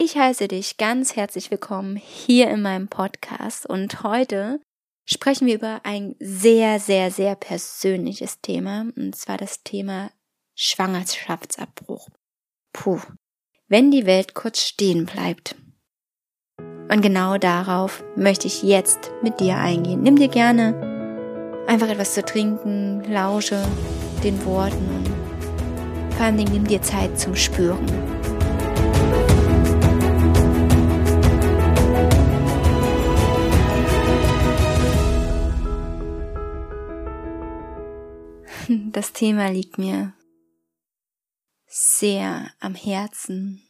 Ich heiße dich ganz herzlich willkommen hier in meinem Podcast und heute sprechen wir über ein sehr, sehr, sehr persönliches Thema und zwar das Thema Schwangerschaftsabbruch. Puh, wenn die Welt kurz stehen bleibt. Und genau darauf möchte ich jetzt mit dir eingehen. Nimm dir gerne einfach etwas zu trinken, lausche den Worten und vor allem nimm dir Zeit zum Spüren. Das Thema liegt mir sehr am Herzen.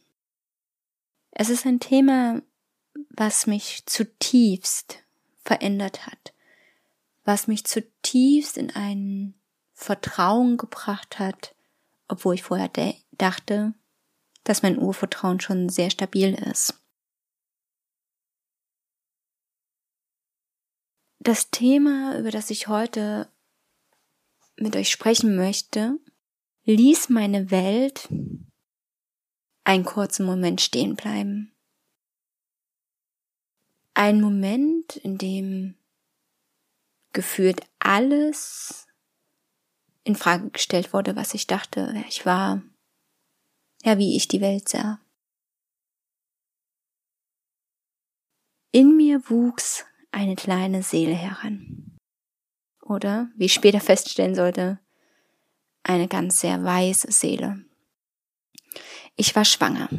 Es ist ein Thema, was mich zutiefst verändert hat, was mich zutiefst in ein Vertrauen gebracht hat, obwohl ich vorher dachte, dass mein Urvertrauen schon sehr stabil ist. Das Thema, über das ich heute mit euch sprechen möchte, ließ meine Welt einen kurzen Moment stehen bleiben. Ein Moment, in dem gefühlt alles in Frage gestellt wurde, was ich dachte, wer ich war, ja, wie ich die Welt sah. In mir wuchs eine kleine Seele heran oder, wie ich später feststellen sollte, eine ganz sehr weiße Seele. Ich war schwanger.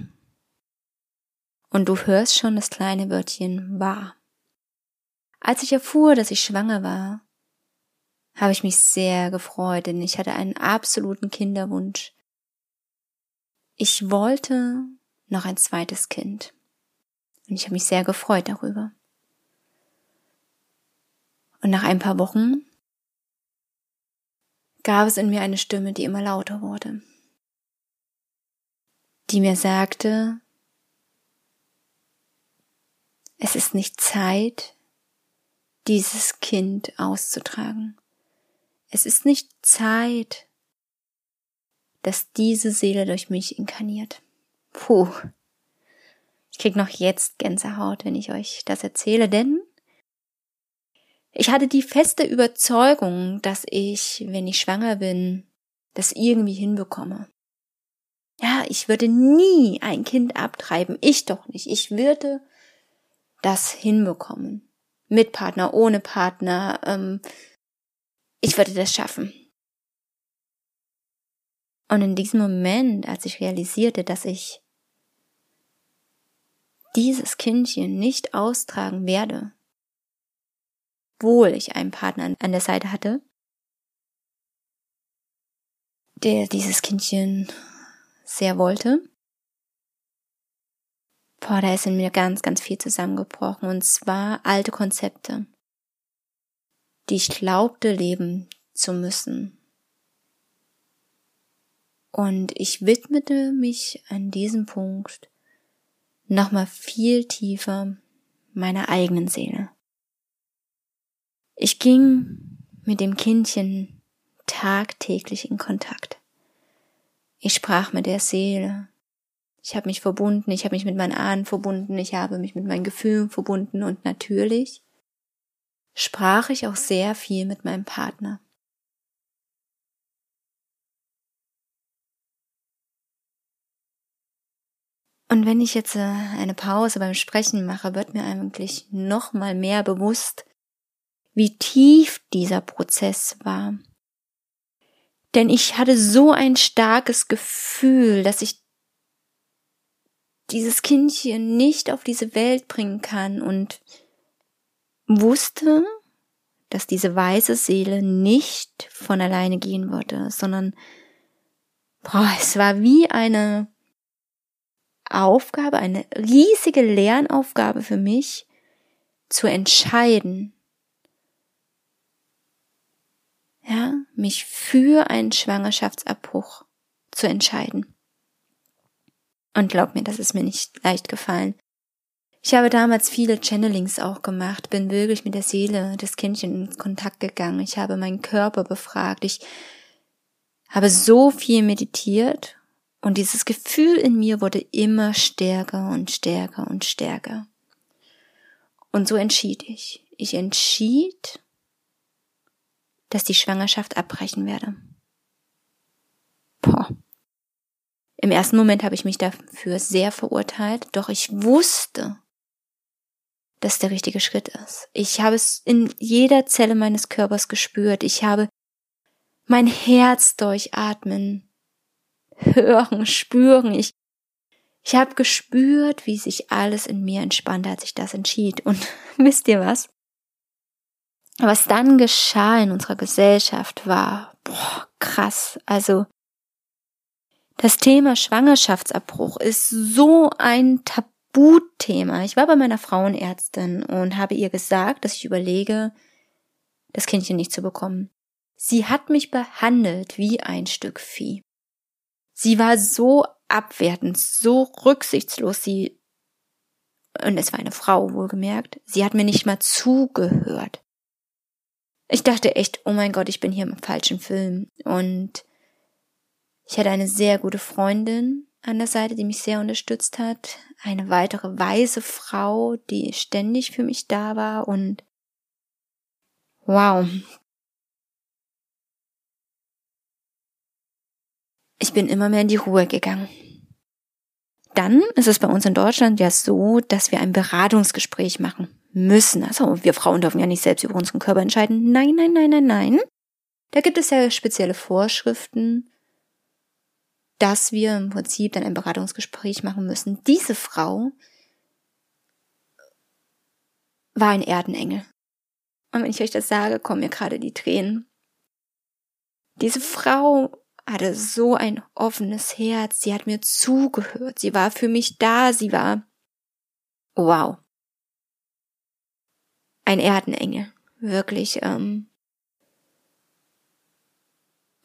Und du hörst schon das kleine Wörtchen war. Als ich erfuhr, dass ich schwanger war, habe ich mich sehr gefreut, denn ich hatte einen absoluten Kinderwunsch. Ich wollte noch ein zweites Kind. Und ich habe mich sehr gefreut darüber. Und nach ein paar Wochen gab es in mir eine Stimme, die immer lauter wurde, die mir sagte, es ist nicht Zeit, dieses Kind auszutragen. Es ist nicht Zeit, dass diese Seele durch mich inkarniert. Puh. Ich krieg noch jetzt Gänsehaut, wenn ich euch das erzähle, denn ich hatte die feste Überzeugung, dass ich, wenn ich schwanger bin, das irgendwie hinbekomme. Ja, ich würde nie ein Kind abtreiben, ich doch nicht. Ich würde das hinbekommen. Mit Partner, ohne Partner. Ähm, ich würde das schaffen. Und in diesem Moment, als ich realisierte, dass ich dieses Kindchen nicht austragen werde, obwohl ich einen Partner an der Seite hatte, der dieses Kindchen sehr wollte. Boah, da ist in mir ganz, ganz viel zusammengebrochen. Und zwar alte Konzepte, die ich glaubte leben zu müssen. Und ich widmete mich an diesem Punkt nochmal viel tiefer meiner eigenen Seele. Ich ging mit dem Kindchen tagtäglich in Kontakt. Ich sprach mit der Seele. Ich habe mich verbunden, ich habe mich mit meinen Ahnen verbunden, ich habe mich mit meinen Gefühlen verbunden und natürlich sprach ich auch sehr viel mit meinem Partner. Und wenn ich jetzt äh, eine Pause beim Sprechen mache, wird mir eigentlich noch mal mehr bewusst, wie tief dieser Prozess war. Denn ich hatte so ein starkes Gefühl, dass ich dieses Kindchen nicht auf diese Welt bringen kann und wusste, dass diese weiße Seele nicht von alleine gehen würde, sondern boah, es war wie eine Aufgabe, eine riesige Lernaufgabe für mich, zu entscheiden, ja, mich für einen Schwangerschaftsabbruch zu entscheiden. Und glaub mir, das ist mir nicht leicht gefallen. Ich habe damals viele Channelings auch gemacht, bin wirklich mit der Seele des Kindchen in Kontakt gegangen. Ich habe meinen Körper befragt. Ich habe so viel meditiert Und dieses Gefühl in mir wurde immer stärker und stärker und stärker. Und so entschied ich. Ich entschied, dass die Schwangerschaft abbrechen werde. Boah. Im ersten Moment habe ich mich dafür sehr verurteilt, doch ich wusste, dass der richtige Schritt ist. Ich habe es in jeder Zelle meines Körpers gespürt. Ich habe mein Herz durchatmen, hören, spüren. Ich, ich habe gespürt, wie sich alles in mir entspannte, als ich das entschied. Und wisst ihr was? Was dann geschah in unserer Gesellschaft war, boah, krass. Also, das Thema Schwangerschaftsabbruch ist so ein Tabuthema. Ich war bei meiner Frauenärztin und habe ihr gesagt, dass ich überlege, das Kindchen nicht zu bekommen. Sie hat mich behandelt wie ein Stück Vieh. Sie war so abwertend, so rücksichtslos, sie, und es war eine Frau, wohlgemerkt, sie hat mir nicht mal zugehört. Ich dachte echt, oh mein Gott, ich bin hier im falschen Film. Und ich hatte eine sehr gute Freundin an der Seite, die mich sehr unterstützt hat. Eine weitere weise Frau, die ständig für mich da war und wow. Ich bin immer mehr in die Ruhe gegangen. Dann ist es bei uns in Deutschland ja so, dass wir ein Beratungsgespräch machen müssen. Also wir Frauen dürfen ja nicht selbst über unseren Körper entscheiden. Nein, nein, nein, nein, nein. Da gibt es ja spezielle Vorschriften, dass wir im Prinzip dann ein Beratungsgespräch machen müssen. Diese Frau war ein Erdenengel. Und wenn ich euch das sage, kommen mir gerade die Tränen. Diese Frau hatte so ein offenes Herz, sie hat mir zugehört, sie war für mich da, sie war wow. Ein Erdenengel, wirklich. Ähm,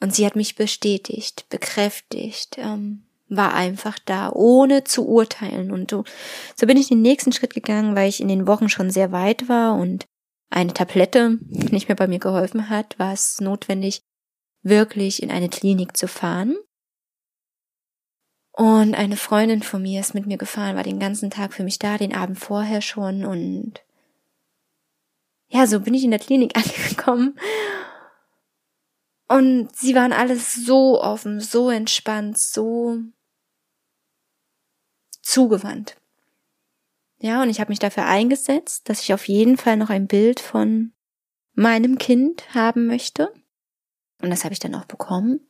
und sie hat mich bestätigt, bekräftigt, ähm, war einfach da, ohne zu urteilen. Und so, so bin ich den nächsten Schritt gegangen, weil ich in den Wochen schon sehr weit war und eine Tablette nicht mehr bei mir geholfen hat, war es notwendig, wirklich in eine Klinik zu fahren. Und eine Freundin von mir ist mit mir gefahren, war den ganzen Tag für mich da, den Abend vorher schon und ja, so bin ich in der Klinik angekommen und sie waren alles so offen, so entspannt, so zugewandt. Ja, und ich habe mich dafür eingesetzt, dass ich auf jeden Fall noch ein Bild von meinem Kind haben möchte. Und das habe ich dann auch bekommen.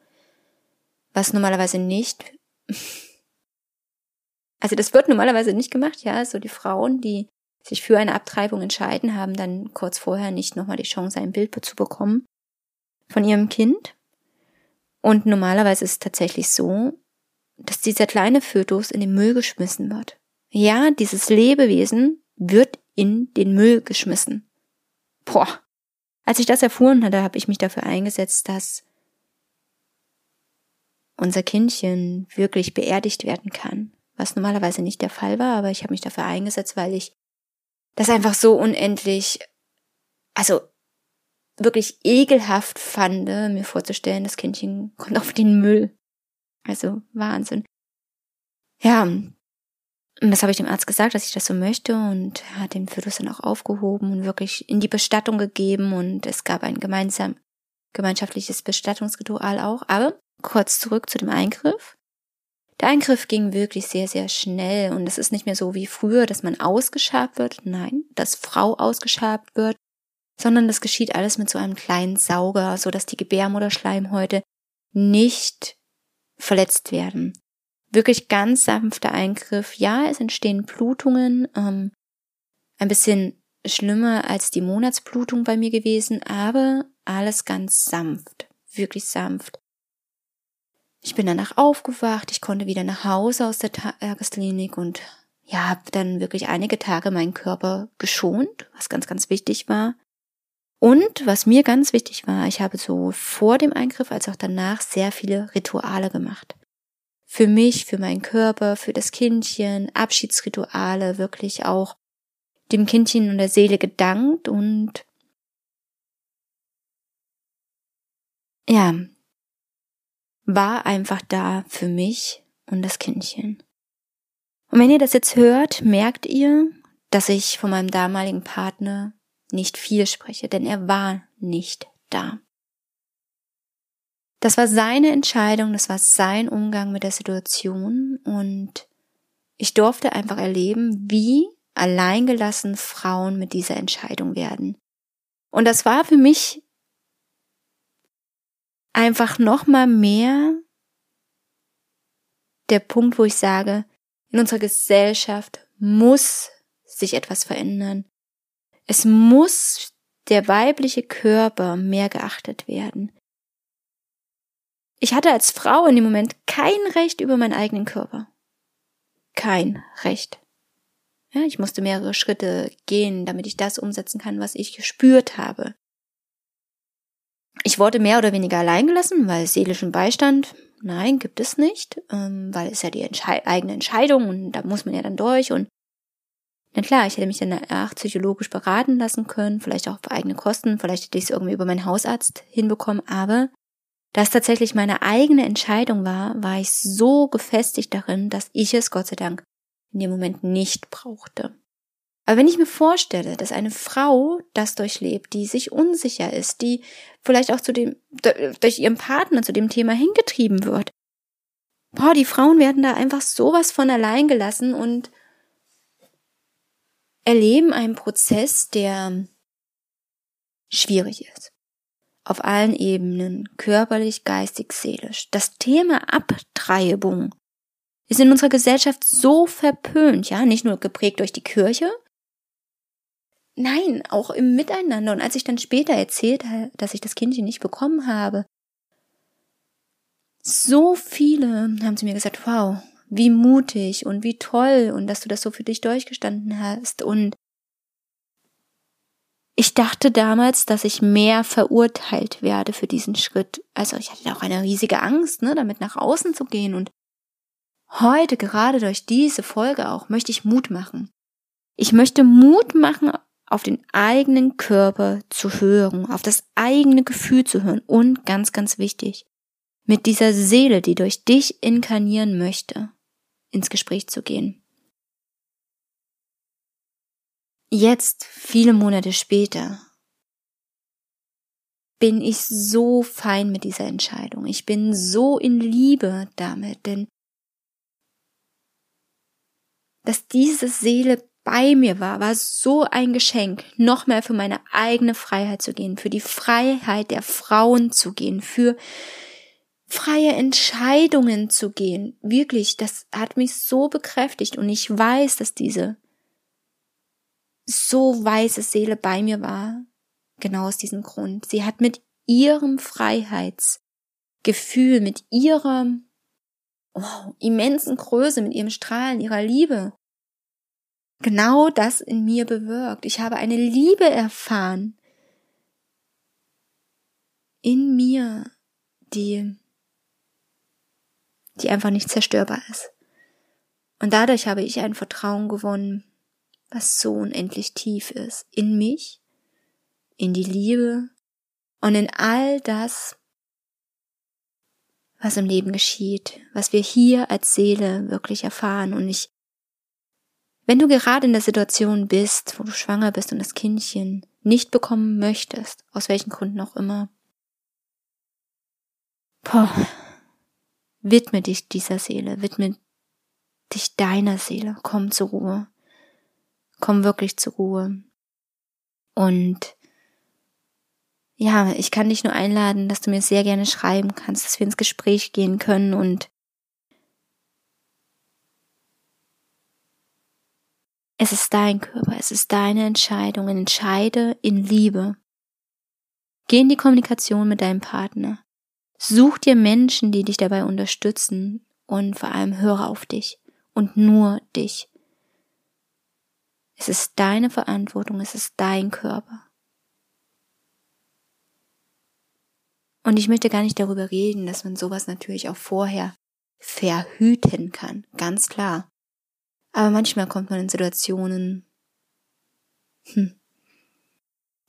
Was normalerweise nicht. Also das wird normalerweise nicht gemacht, ja. So die Frauen, die sich für eine Abtreibung entscheiden, haben dann kurz vorher nicht nochmal die Chance, ein Bild zu bekommen von ihrem Kind. Und normalerweise ist es tatsächlich so, dass dieser kleine Fötus in den Müll geschmissen wird. Ja, dieses Lebewesen wird in den Müll geschmissen. Boah. Als ich das erfuhren hatte, habe ich mich dafür eingesetzt, dass unser Kindchen wirklich beerdigt werden kann. Was normalerweise nicht der Fall war, aber ich habe mich dafür eingesetzt, weil ich das einfach so unendlich, also wirklich ekelhaft fand, mir vorzustellen, das Kindchen kommt auf den Müll. Also Wahnsinn. Ja, und das habe ich dem Arzt gesagt, dass ich das so möchte und er hat den Fötus dann auch aufgehoben und wirklich in die Bestattung gegeben und es gab ein gemeinsam gemeinschaftliches Bestattungsritual auch. Aber kurz zurück zu dem Eingriff. Der Eingriff ging wirklich sehr, sehr schnell und es ist nicht mehr so wie früher, dass man ausgeschabt wird. Nein, dass Frau ausgeschabt wird sondern das geschieht alles mit so einem kleinen Sauger, so dass die Gebärmutterschleimhäute nicht verletzt werden. Wirklich ganz sanfter Eingriff. Ja, es entstehen Blutungen, ähm, ein bisschen schlimmer als die Monatsblutung bei mir gewesen, aber alles ganz sanft, wirklich sanft. Ich bin danach aufgewacht, ich konnte wieder nach Hause aus der Tagesklinik und ja, habe dann wirklich einige Tage meinen Körper geschont, was ganz, ganz wichtig war. Und was mir ganz wichtig war, ich habe so vor dem Eingriff als auch danach sehr viele Rituale gemacht. Für mich, für meinen Körper, für das Kindchen, Abschiedsrituale, wirklich auch dem Kindchen und der Seele gedankt und ja, war einfach da für mich und das Kindchen. Und wenn ihr das jetzt hört, merkt ihr, dass ich von meinem damaligen Partner nicht viel spreche, denn er war nicht da. Das war seine Entscheidung, das war sein Umgang mit der Situation und ich durfte einfach erleben, wie alleingelassen Frauen mit dieser Entscheidung werden. Und das war für mich einfach noch mal mehr der Punkt, wo ich sage, in unserer Gesellschaft muss sich etwas verändern. Es muss der weibliche Körper mehr geachtet werden. Ich hatte als Frau in dem Moment kein Recht über meinen eigenen Körper. Kein Recht. Ja, ich musste mehrere Schritte gehen, damit ich das umsetzen kann, was ich gespürt habe. Ich wurde mehr oder weniger allein gelassen, weil seelischen Beistand, nein, gibt es nicht, ähm, weil es ja die Entschei eigene Entscheidung und da muss man ja dann durch und na klar, ich hätte mich danach psychologisch beraten lassen können, vielleicht auch auf eigene Kosten, vielleicht hätte ich es irgendwie über meinen Hausarzt hinbekommen, aber da es tatsächlich meine eigene Entscheidung war, war ich so gefestigt darin, dass ich es Gott sei Dank in dem Moment nicht brauchte. Aber wenn ich mir vorstelle, dass eine Frau das durchlebt, die sich unsicher ist, die vielleicht auch zu dem, durch ihren Partner zu dem Thema hingetrieben wird, boah, die Frauen werden da einfach sowas von allein gelassen und erleben einen Prozess, der schwierig ist. Auf allen Ebenen, körperlich, geistig, seelisch. Das Thema Abtreibung ist in unserer Gesellschaft so verpönt, ja, nicht nur geprägt durch die Kirche, nein, auch im Miteinander. Und als ich dann später erzählt habe, dass ich das Kindchen nicht bekommen habe, so viele haben zu mir gesagt, wow, wie mutig und wie toll und dass du das so für dich durchgestanden hast. Und ich dachte damals, dass ich mehr verurteilt werde für diesen Schritt. Also ich hatte auch eine riesige Angst, ne, damit nach außen zu gehen und Heute, gerade durch diese Folge auch, möchte ich Mut machen. Ich möchte Mut machen, auf den eigenen Körper zu hören, auf das eigene Gefühl zu hören und ganz, ganz wichtig, mit dieser Seele, die durch dich inkarnieren möchte, ins Gespräch zu gehen. Jetzt, viele Monate später, bin ich so fein mit dieser Entscheidung. Ich bin so in Liebe damit, denn dass diese Seele bei mir war, war so ein Geschenk, noch mehr für meine eigene Freiheit zu gehen, für die Freiheit der Frauen zu gehen, für freie Entscheidungen zu gehen. Wirklich, das hat mich so bekräftigt und ich weiß, dass diese so weiße Seele bei mir war, genau aus diesem Grund. Sie hat mit ihrem Freiheitsgefühl, mit ihrer oh, immensen Größe, mit ihrem Strahlen, ihrer Liebe, genau das in mir bewirkt. Ich habe eine Liebe erfahren in mir, die, die einfach nicht zerstörbar ist. Und dadurch habe ich ein Vertrauen gewonnen, was so unendlich tief ist, in mich, in die Liebe und in all das, was im Leben geschieht, was wir hier als Seele wirklich erfahren. Und ich, wenn du gerade in der Situation bist, wo du schwanger bist und das Kindchen nicht bekommen möchtest, aus welchen Gründen auch immer, boah, widme dich dieser Seele, widme dich deiner Seele, komm zur Ruhe, komm wirklich zur Ruhe. Und ja, ich kann dich nur einladen, dass du mir sehr gerne schreiben kannst, dass wir ins Gespräch gehen können und es ist dein Körper, es ist deine Entscheidung, entscheide in Liebe. Geh in die Kommunikation mit deinem Partner. Such dir Menschen, die dich dabei unterstützen und vor allem höre auf dich und nur dich. Es ist deine Verantwortung, es ist dein Körper. Und ich möchte gar nicht darüber reden, dass man sowas natürlich auch vorher verhüten kann, ganz klar. Aber manchmal kommt man in Situationen, hm,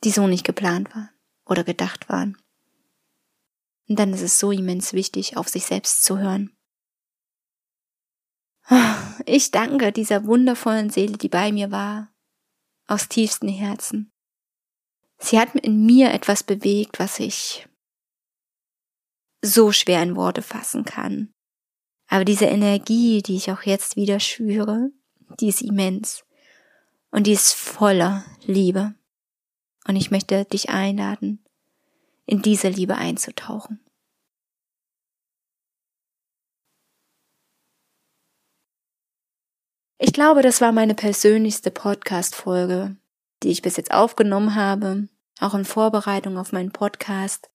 die so nicht geplant waren oder gedacht waren. Und dann ist es so immens wichtig, auf sich selbst zu hören. Ich danke dieser wundervollen Seele, die bei mir war, aus tiefstem Herzen. Sie hat in mir etwas bewegt, was ich so schwer in Worte fassen kann. Aber diese Energie, die ich auch jetzt wieder spüre, die ist immens. Und die ist voller Liebe. Und ich möchte dich einladen, in diese Liebe einzutauchen. Ich glaube, das war meine persönlichste Podcast-Folge, die ich bis jetzt aufgenommen habe, auch in Vorbereitung auf meinen Podcast.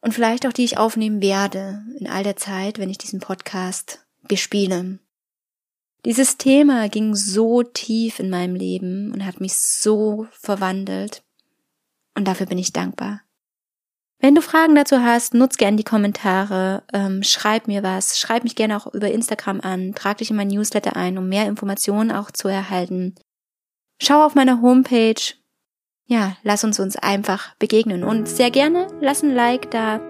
Und vielleicht auch die ich aufnehmen werde in all der Zeit, wenn ich diesen Podcast bespiele. Dieses Thema ging so tief in meinem Leben und hat mich so verwandelt. Und dafür bin ich dankbar. Wenn du Fragen dazu hast, nutz gerne die Kommentare, ähm, schreib mir was, schreib mich gerne auch über Instagram an, trag dich in mein Newsletter ein, um mehr Informationen auch zu erhalten. Schau auf meiner Homepage. Ja, lass uns uns einfach begegnen und sehr gerne lass ein Like da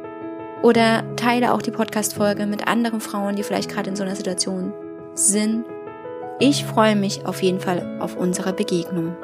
oder teile auch die Podcast-Folge mit anderen Frauen, die vielleicht gerade in so einer Situation sind. Ich freue mich auf jeden Fall auf unsere Begegnung.